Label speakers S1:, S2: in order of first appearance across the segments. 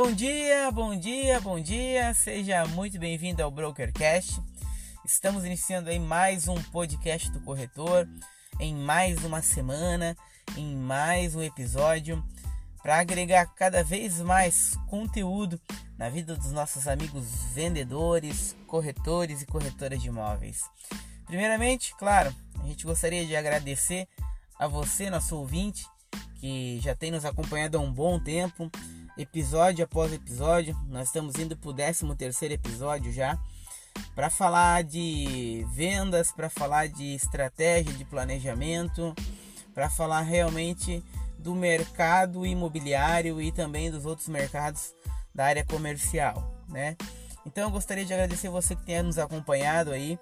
S1: Bom dia, bom dia, bom dia. Seja muito bem-vindo ao Brokercast. Estamos iniciando aí mais um podcast do corretor em mais uma semana, em mais um episódio para agregar cada vez mais conteúdo na vida dos nossos amigos vendedores, corretores e corretoras de imóveis. Primeiramente, claro, a gente gostaria de agradecer a você, nosso ouvinte, que já tem nos acompanhado há um bom tempo, episódio após episódio. Nós estamos indo para o 13 terceiro episódio já, para falar de vendas, para falar de estratégia, de planejamento, para falar realmente do mercado imobiliário e também dos outros mercados da área comercial, né? Então eu gostaria de agradecer você que tenha nos acompanhado aí,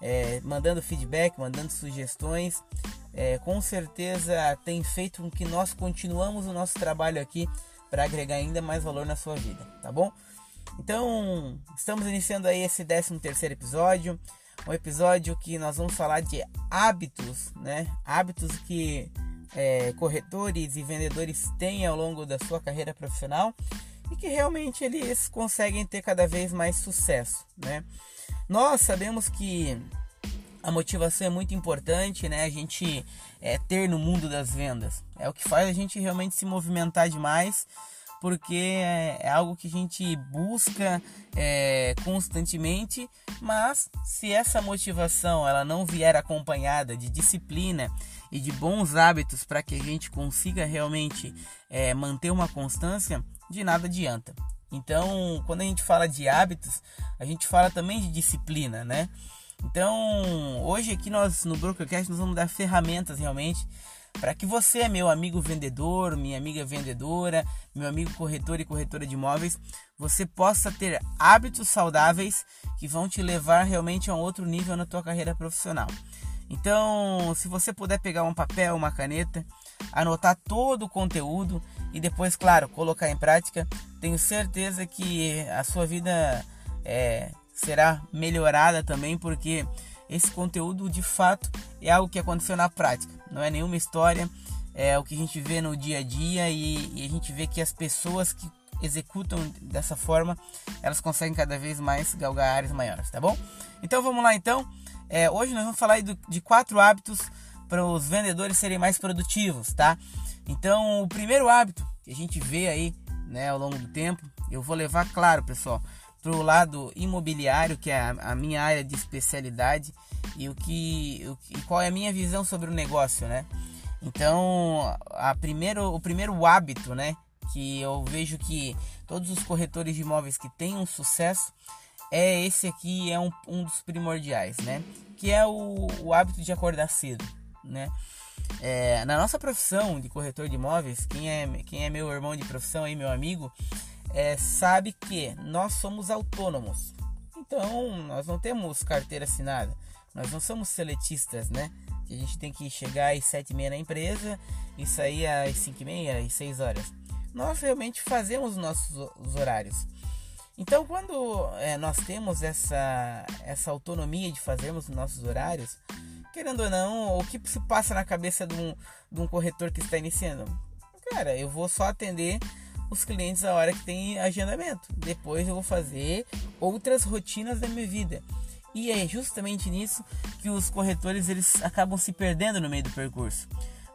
S1: é, mandando feedback, mandando sugestões. É, com certeza tem feito com que nós continuamos o nosso trabalho aqui para agregar ainda mais valor na sua vida, tá bom? Então, estamos iniciando aí esse 13 terceiro episódio, um episódio que nós vamos falar de hábitos, né? Hábitos que é, corretores e vendedores têm ao longo da sua carreira profissional e que realmente eles conseguem ter cada vez mais sucesso, né? Nós sabemos que a motivação é muito importante, né? A gente é, ter no mundo das vendas é o que faz a gente realmente se movimentar demais, porque é, é algo que a gente busca é, constantemente. Mas se essa motivação ela não vier acompanhada de disciplina e de bons hábitos para que a gente consiga realmente é, manter uma constância, de nada adianta. Então, quando a gente fala de hábitos, a gente fala também de disciplina, né? Então, hoje aqui nós no Brokercast nós vamos dar ferramentas realmente para que você, meu amigo vendedor, minha amiga vendedora, meu amigo corretor e corretora de imóveis, você possa ter hábitos saudáveis que vão te levar realmente a um outro nível na tua carreira profissional. Então, se você puder pegar um papel, uma caneta, anotar todo o conteúdo e depois, claro, colocar em prática, tenho certeza que a sua vida é, será melhorada também, porque esse conteúdo de fato é algo que aconteceu na prática, não é nenhuma história, é o que a gente vê no dia a dia e, e a gente vê que as pessoas que executam dessa forma, elas conseguem cada vez mais galgar áreas maiores, tá bom? Então vamos lá então. É, hoje nós vamos falar do, de quatro hábitos para os vendedores serem mais produtivos, tá? Então, o primeiro hábito que a gente vê aí, né, ao longo do tempo, eu vou levar, claro, pessoal, para o lado imobiliário, que é a, minha área de especialidade, e o que, o, e qual é a minha visão sobre o negócio, né? Então, a primeiro, o primeiro hábito, né, que eu vejo que todos os corretores de imóveis que têm um sucesso é esse aqui é um, um dos primordiais, né? Que é o, o hábito de acordar cedo, né? É, na nossa profissão de corretor de imóveis, quem é, quem é meu irmão de profissão aí, meu amigo, é, sabe que nós somos autônomos. Então, nós não temos carteira assinada. Nós não somos seletistas, né? A gente tem que chegar às sete e meia na empresa e sair às cinco e meia, às seis horas. Nós realmente fazemos nossos os horários. Então, quando é, nós temos essa, essa autonomia de fazermos nossos horários, querendo ou não, o que se passa na cabeça de um, de um corretor que está iniciando? Cara, eu vou só atender os clientes a hora que tem agendamento. Depois eu vou fazer outras rotinas da minha vida. E é justamente nisso que os corretores eles acabam se perdendo no meio do percurso.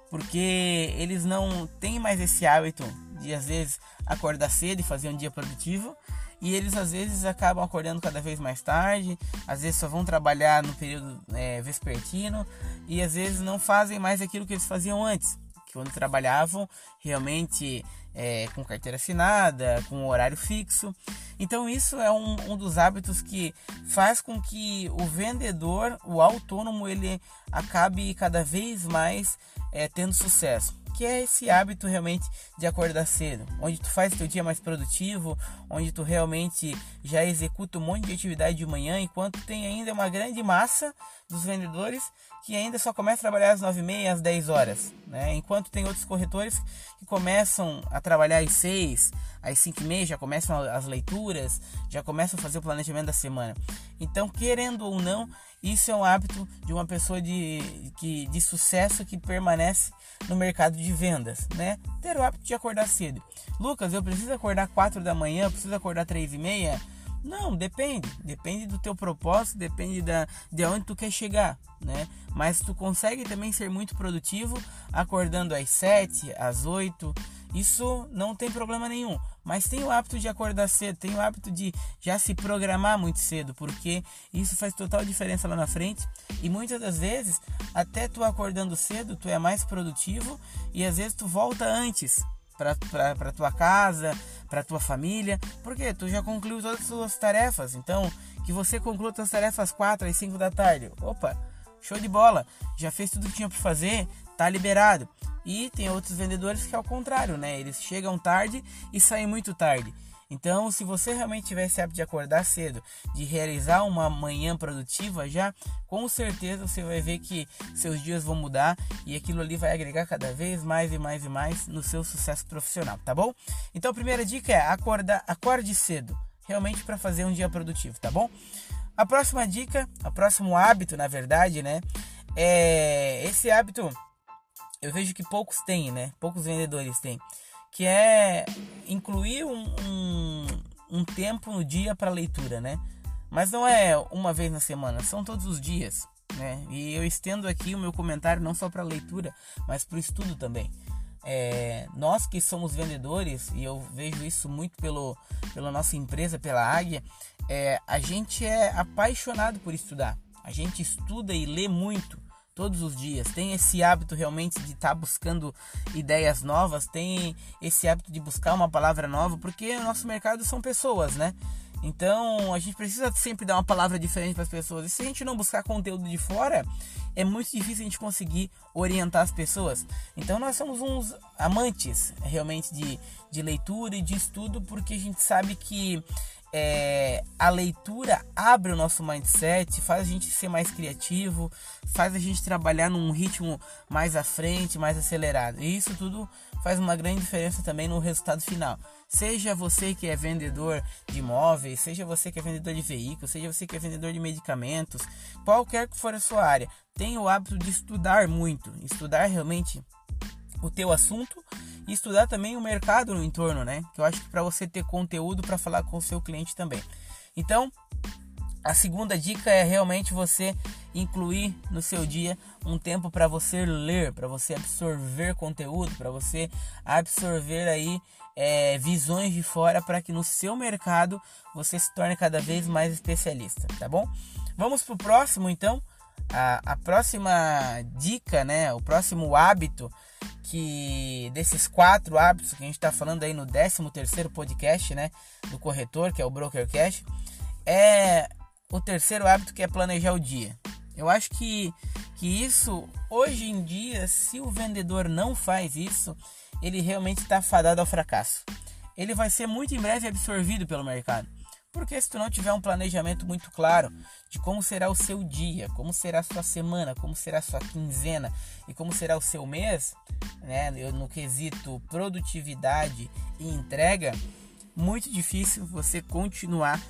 S1: Porque eles não têm mais esse hábito de às vezes acordar cedo e fazer um dia produtivo e eles às vezes acabam acordando cada vez mais tarde, às vezes só vão trabalhar no período é, vespertino e às vezes não fazem mais aquilo que eles faziam antes, quando trabalhavam realmente é, com carteira assinada, com horário fixo. Então isso é um, um dos hábitos que faz com que o vendedor, o autônomo, ele acabe cada vez mais é, tendo sucesso que é esse hábito realmente de acordar cedo, onde tu faz teu dia mais produtivo, onde tu realmente já executa um monte de atividade de manhã, enquanto tem ainda uma grande massa dos vendedores que ainda só começa a trabalhar às 9h30, às 10 horas, né? Enquanto tem outros corretores que começam a trabalhar às 6, às 5 e meia, já começam as leituras, já começam a fazer o planejamento da semana. Então, querendo ou não, Isso é um hábito de uma pessoa de, que, de sucesso que permanece no mercado de vendas, né? Ter o hábito de acordar cedo. Lucas, eu preciso acordar 4 da manhã, preciso acordar 3 e meia? Não, depende. Depende do teu propósito, depende da, de onde tu quer chegar, né? Mas tu consegue também ser muito produtivo acordando às 7, às 8. Isso não tem problema nenhum. Mas tem o hábito de acordar cedo, tem o hábito de já se programar muito cedo, porque isso faz total diferença lá na frente. E muitas das vezes, até tu acordando cedo, tu é mais produtivo e às vezes tu volta antes para tua casa, para tua família, porque tu já concluiu todas as suas tarefas. Então, que você conclua suas tarefas às 4 às 5 da tarde. Opa, show de bola. Já fez tudo que tinha para fazer, tá liberado. E tem outros vendedores que é o contrário, né? Eles chegam tarde e saem muito tarde. Então, se você realmente tiver esse hábito de acordar cedo, de realizar uma manhã produtiva, já com certeza você vai ver que seus dias vão mudar e aquilo ali vai agregar cada vez mais e mais e mais no seu sucesso profissional, tá bom? Então, a primeira dica é acordar, acorde cedo, realmente para fazer um dia produtivo, tá bom? A próxima dica, o próximo hábito, na verdade, né, é esse hábito eu vejo que poucos têm, né? Poucos vendedores têm que é incluir um, um, um tempo no dia para leitura, né? Mas não é uma vez na semana, são todos os dias, né? E eu estendo aqui o meu comentário não só para leitura, mas para o estudo também. É, nós que somos vendedores, e eu vejo isso muito pelo, pela nossa empresa, pela Águia, é, a gente é apaixonado por estudar. A gente estuda e lê muito todos os dias, tem esse hábito realmente de estar tá buscando ideias novas, tem esse hábito de buscar uma palavra nova, porque o nosso mercado são pessoas, né? Então a gente precisa sempre dar uma palavra diferente para as pessoas. E se a gente não buscar conteúdo de fora, é muito difícil a gente conseguir orientar as pessoas. Então nós somos uns amantes realmente de, de leitura e de estudo, porque a gente sabe que é, a leitura abre o nosso mindset, faz a gente ser mais criativo, faz a gente trabalhar num ritmo mais à frente, mais acelerado. E isso tudo faz uma grande diferença também no resultado final. Seja você que é vendedor de imóveis, seja você que é vendedor de veículos, seja você que é vendedor de medicamentos, qualquer que for a sua área, tenha o hábito de estudar muito, estudar realmente o teu assunto e estudar também o mercado no entorno, né? Que eu acho que para você ter conteúdo para falar com o seu cliente também. Então, a segunda dica é realmente você incluir no seu dia um tempo para você ler, para você absorver conteúdo, para você absorver aí é, visões de fora para que no seu mercado você se torne cada vez mais especialista, tá bom? Vamos pro próximo então. A, a próxima dica, né? O próximo hábito que desses quatro hábitos que a gente está falando aí no 13 terceiro podcast, né, do corretor, que é o Broker Cash, é o terceiro hábito que é planejar o dia. Eu acho que, que isso, hoje em dia, se o vendedor não faz isso, ele realmente está fadado ao fracasso. Ele vai ser muito em breve absorvido pelo mercado. Porque se tu não tiver um planejamento muito claro de como será o seu dia, como será a sua semana, como será a sua quinzena e como será o seu mês, né, no quesito produtividade e entrega, muito difícil você continuar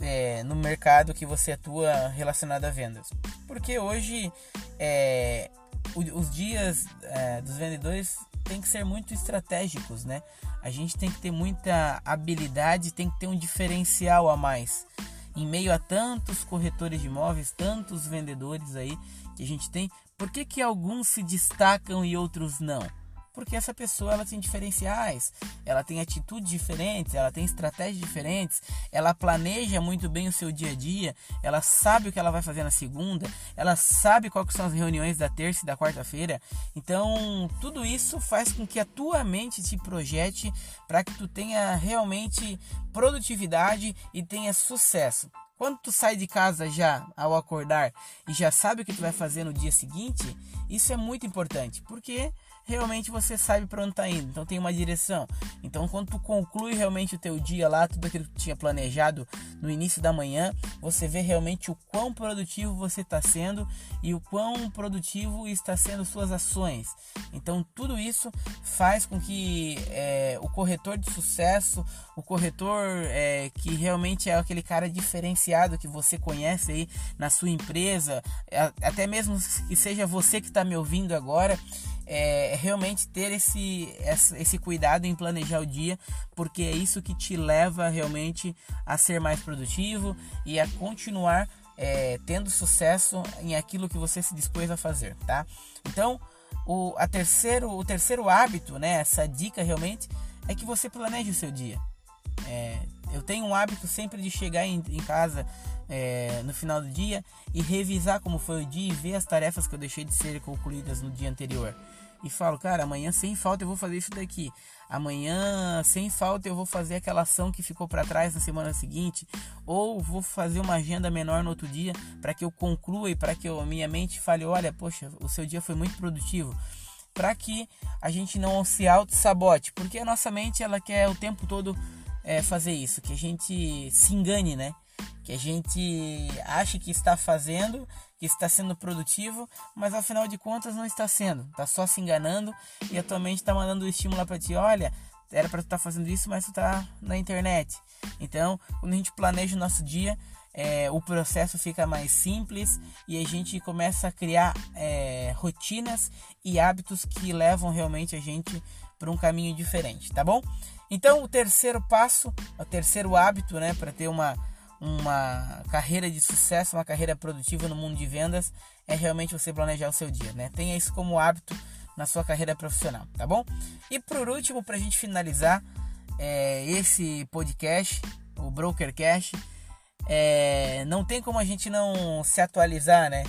S1: é, no mercado que você atua relacionado a vendas. Porque hoje é, os dias é, dos vendedores têm que ser muito estratégicos, né? A gente tem que ter muita habilidade, tem que ter um diferencial a mais. Em meio a tantos corretores de imóveis, tantos vendedores aí que a gente tem, por que, que alguns se destacam e outros não? Porque essa pessoa ela tem diferenciais, ela tem atitudes diferentes, ela tem estratégias diferentes, ela planeja muito bem o seu dia a dia, ela sabe o que ela vai fazer na segunda, ela sabe quais são as reuniões da terça e da quarta-feira. Então, tudo isso faz com que a tua mente te projete para que tu tenha realmente produtividade e tenha sucesso. Quando tu sai de casa já ao acordar e já sabe o que tu vai fazer no dia seguinte, isso é muito importante, porque realmente você sabe para onde está indo. Então tem uma direção. Então quando tu conclui realmente o teu dia lá, tudo aquilo que tu tinha planejado no início da manhã, você vê realmente o quão produtivo você está sendo e o quão produtivo está sendo suas ações. Então tudo isso faz com que é, o corretor de sucesso, o corretor é, que realmente é aquele cara diferenciado que você conhece aí na sua empresa, até mesmo que seja você que está me ouvindo agora, é realmente ter esse, esse cuidado em planejar o dia, porque é isso que te leva realmente a ser mais produtivo e a continuar é, tendo sucesso em aquilo que você se dispôs a fazer, tá? Então, o, a terceiro, o terceiro hábito, né, essa dica realmente, é que você planeje o seu dia. É, eu tenho um hábito sempre de chegar em, em casa é, no final do dia e revisar como foi o dia e ver as tarefas que eu deixei de ser concluídas no dia anterior. E falo, cara, amanhã sem falta eu vou fazer isso daqui. Amanhã sem falta eu vou fazer aquela ação que ficou para trás na semana seguinte. Ou vou fazer uma agenda menor no outro dia para que eu conclua e para que eu, minha mente fale: olha, poxa, o seu dia foi muito produtivo para que a gente não se auto-sabote, porque a nossa mente ela quer o tempo todo é, fazer isso, que a gente se engane, né? Que a gente ache que está fazendo, que está sendo produtivo, mas afinal de contas não está sendo, está só se enganando e atualmente está mandando o estímulo para ti, olha, era para tu estar tá fazendo isso, mas tu está na internet. Então, quando a gente planeja o nosso dia, é, o processo fica mais simples e a gente começa a criar é, rotinas e hábitos que levam realmente a gente para um caminho diferente, tá bom? Então, o terceiro passo, o terceiro hábito, né, para ter uma, uma carreira de sucesso, uma carreira produtiva no mundo de vendas, é realmente você planejar o seu dia, né? Tenha isso como hábito na sua carreira profissional, tá bom? E por último, para a gente finalizar é, esse podcast, o Broker Cash, é, não tem como a gente não se atualizar, né?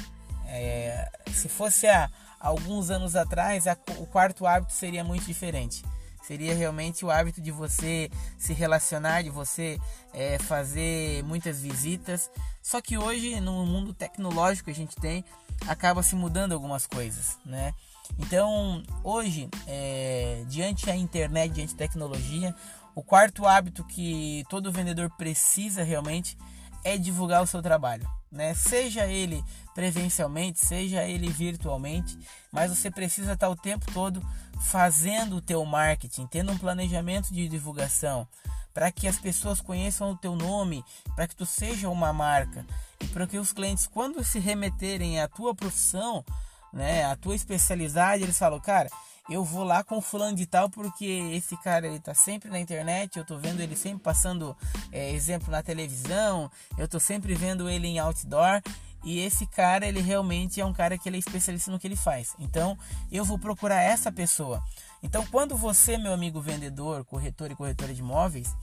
S1: É, se fosse há alguns anos atrás, a, o quarto hábito seria muito diferente seria realmente o hábito de você se relacionar, de você é, fazer muitas visitas. Só que hoje, no mundo tecnológico que a gente tem, acaba se mudando algumas coisas, né? Então, hoje, é, diante da internet, diante da tecnologia, o quarto hábito que todo vendedor precisa realmente é divulgar o seu trabalho, né? Seja ele presencialmente, seja ele virtualmente, mas você precisa estar o tempo todo fazendo o teu marketing, tendo um planejamento de divulgação, para que as pessoas conheçam o teu nome, para que tu seja uma marca e para que os clientes quando se remeterem à tua profissão, né, à tua especialidade, eles falam, cara, eu vou lá com fulano de tal porque esse cara ele tá sempre na internet, eu tô vendo ele sempre passando é, exemplo na televisão, eu tô sempre vendo ele em outdoor e esse cara ele realmente é um cara que ele é especialista no que ele faz. Então eu vou procurar essa pessoa. Então quando você, meu amigo vendedor, corretor e corretora de imóveis,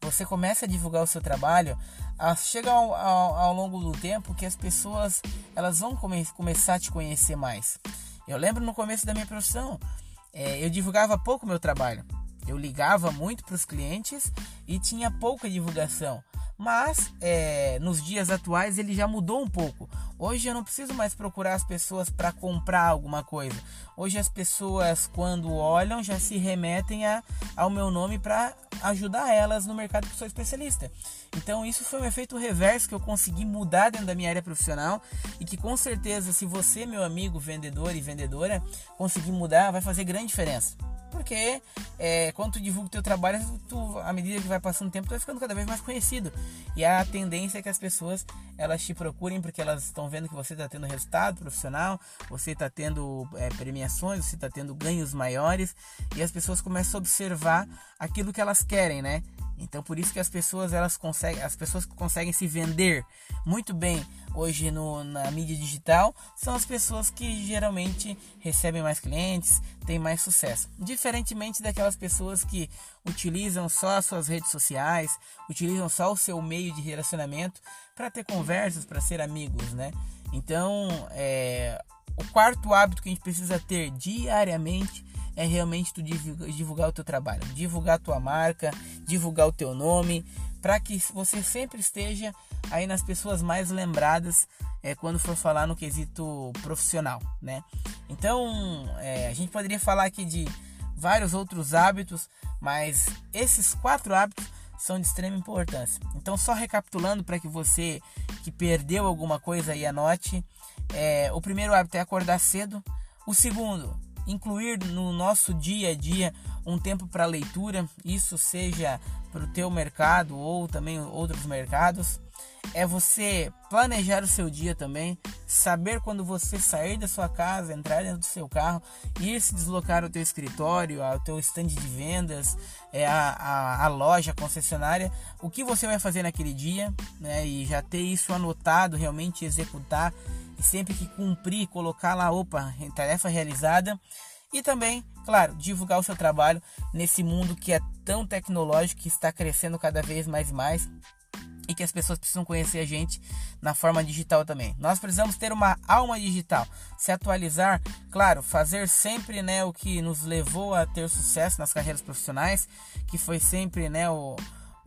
S1: você começa a divulgar o seu trabalho, chega ao, ao, ao longo do tempo que as pessoas elas vão come, começar a te conhecer mais. Eu lembro no começo da minha profissão, é, eu divulgava pouco meu trabalho. Eu ligava muito para os clientes e tinha pouca divulgação. Mas é, nos dias atuais ele já mudou um pouco. Hoje eu não preciso mais procurar as pessoas para comprar alguma coisa. Hoje as pessoas, quando olham, já se remetem a, ao meu nome para ajudar elas no mercado que sou especialista. Então isso foi um efeito reverso que eu consegui mudar dentro da minha área profissional e que com certeza, se você, meu amigo vendedor e vendedora, conseguir mudar, vai fazer grande diferença. Porque é, quando tu divulga o teu trabalho, tu, à medida que vai passando o tempo, tu vai ficando cada vez mais conhecido. E a tendência é que as pessoas elas te procurem porque elas estão vendo que você está tendo resultado profissional, você está tendo é, premiações, você está tendo ganhos maiores e as pessoas começam a observar aquilo que elas querem, né? Então por isso que as pessoas elas conseguem, as pessoas que conseguem se vender muito bem hoje no, na mídia digital são as pessoas que geralmente recebem mais clientes, têm mais sucesso. Diferentemente daquelas pessoas que utilizam só as suas redes sociais, utilizam só o seu meio de relacionamento para ter conversas, para ser amigos, né? Então, é, o quarto hábito que a gente precisa ter diariamente é realmente tu divulgar o teu trabalho, divulgar a tua marca, divulgar o teu nome, para que você sempre esteja aí nas pessoas mais lembradas é, quando for falar no quesito profissional, né? Então, é, a gente poderia falar aqui de vários outros hábitos, mas esses quatro hábitos são de extrema importância. Então, só recapitulando para que você que perdeu alguma coisa aí anote: é, o primeiro hábito é acordar cedo. O segundo, incluir no nosso dia a dia um tempo para leitura, isso seja para o teu mercado ou também outros mercados é você planejar o seu dia também, saber quando você sair da sua casa, entrar dentro do seu carro, ir se deslocar ao teu escritório, ao teu stand de vendas, é, a, a, a loja, a concessionária, o que você vai fazer naquele dia, né? E já ter isso anotado, realmente executar sempre que cumprir, colocar lá, opa, tarefa realizada. E também, claro, divulgar o seu trabalho nesse mundo que é tão tecnológico, que está crescendo cada vez mais e mais e que as pessoas precisam conhecer a gente na forma digital também. Nós precisamos ter uma alma digital, se atualizar, claro, fazer sempre né, o que nos levou a ter sucesso nas carreiras profissionais, que foi sempre né, o,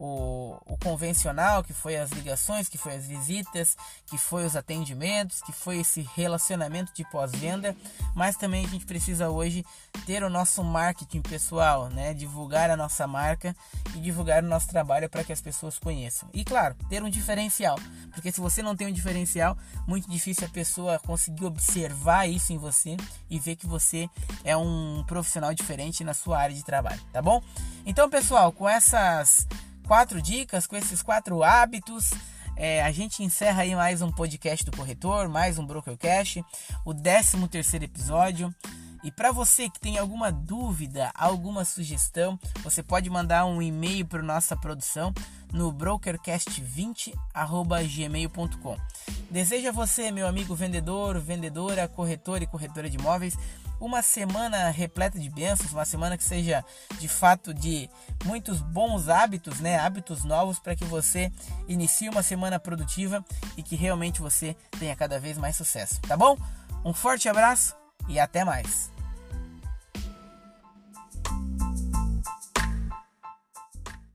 S1: o, o, convencional, que foi as ligações, que foi as visitas, que foi os atendimentos, que foi esse relacionamento de pós-venda, mas também a gente precisa hoje ter o nosso marketing pessoal, né? Divulgar a nossa marca e divulgar o nosso trabalho para que as pessoas conheçam. E claro, ter um diferencial, porque se você não tem um diferencial, muito difícil a pessoa conseguir observar isso em você e ver que você é um profissional diferente na sua área de trabalho, tá bom? Então, pessoal, com essas quatro dicas, com esses quatro hábitos, é, a gente encerra aí mais um podcast do corretor, mais um Brokercast, o 13 terceiro episódio. E para você que tem alguma dúvida, alguma sugestão, você pode mandar um e-mail para nossa produção no brokercast20@gmail.com. Deseja você, meu amigo vendedor, vendedora, corretor e corretora de imóveis, uma semana repleta de bênçãos, uma semana que seja de fato de muitos bons hábitos, né? Hábitos novos para que você inicie uma semana produtiva e que realmente você tenha cada vez mais sucesso, tá bom? Um forte abraço e até mais.